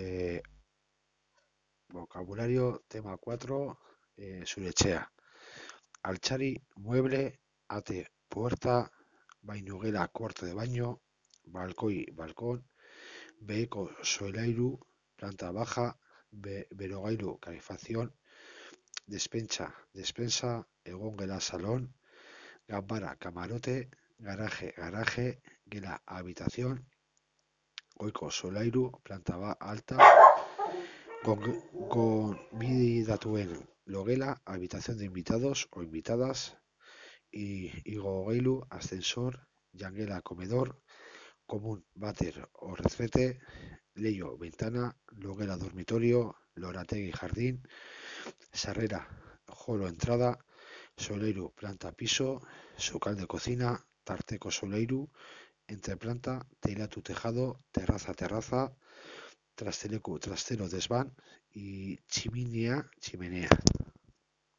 Eh, vocabulario, tema 4, eh, surechea. Alchari, mueble, ate, puerta, bainugela, cuarto de baño, balcoi, balcón, beco, solairu, planta baja, be, berogairu, calefacción, despensa, despensa, egongela, salón, gambara, camarote, garaje, garaje, gela, habitación, goiko, solairu, planta alta, Convidatuen logela, habitación de invitados o invitadas, y igogeilu, ascensor, jangela, comedor, común, váter o retrete, leyo, ventana, logela, dormitorio, lorategi, jardín, sarrera, jolo, entrada, soleiru, planta, piso, sucal de cocina, tarteco, soleiru, entreplanta, teilatu, tejado, terraza, terraza, trasteleku, trastero, desván y chiminea, chimenea.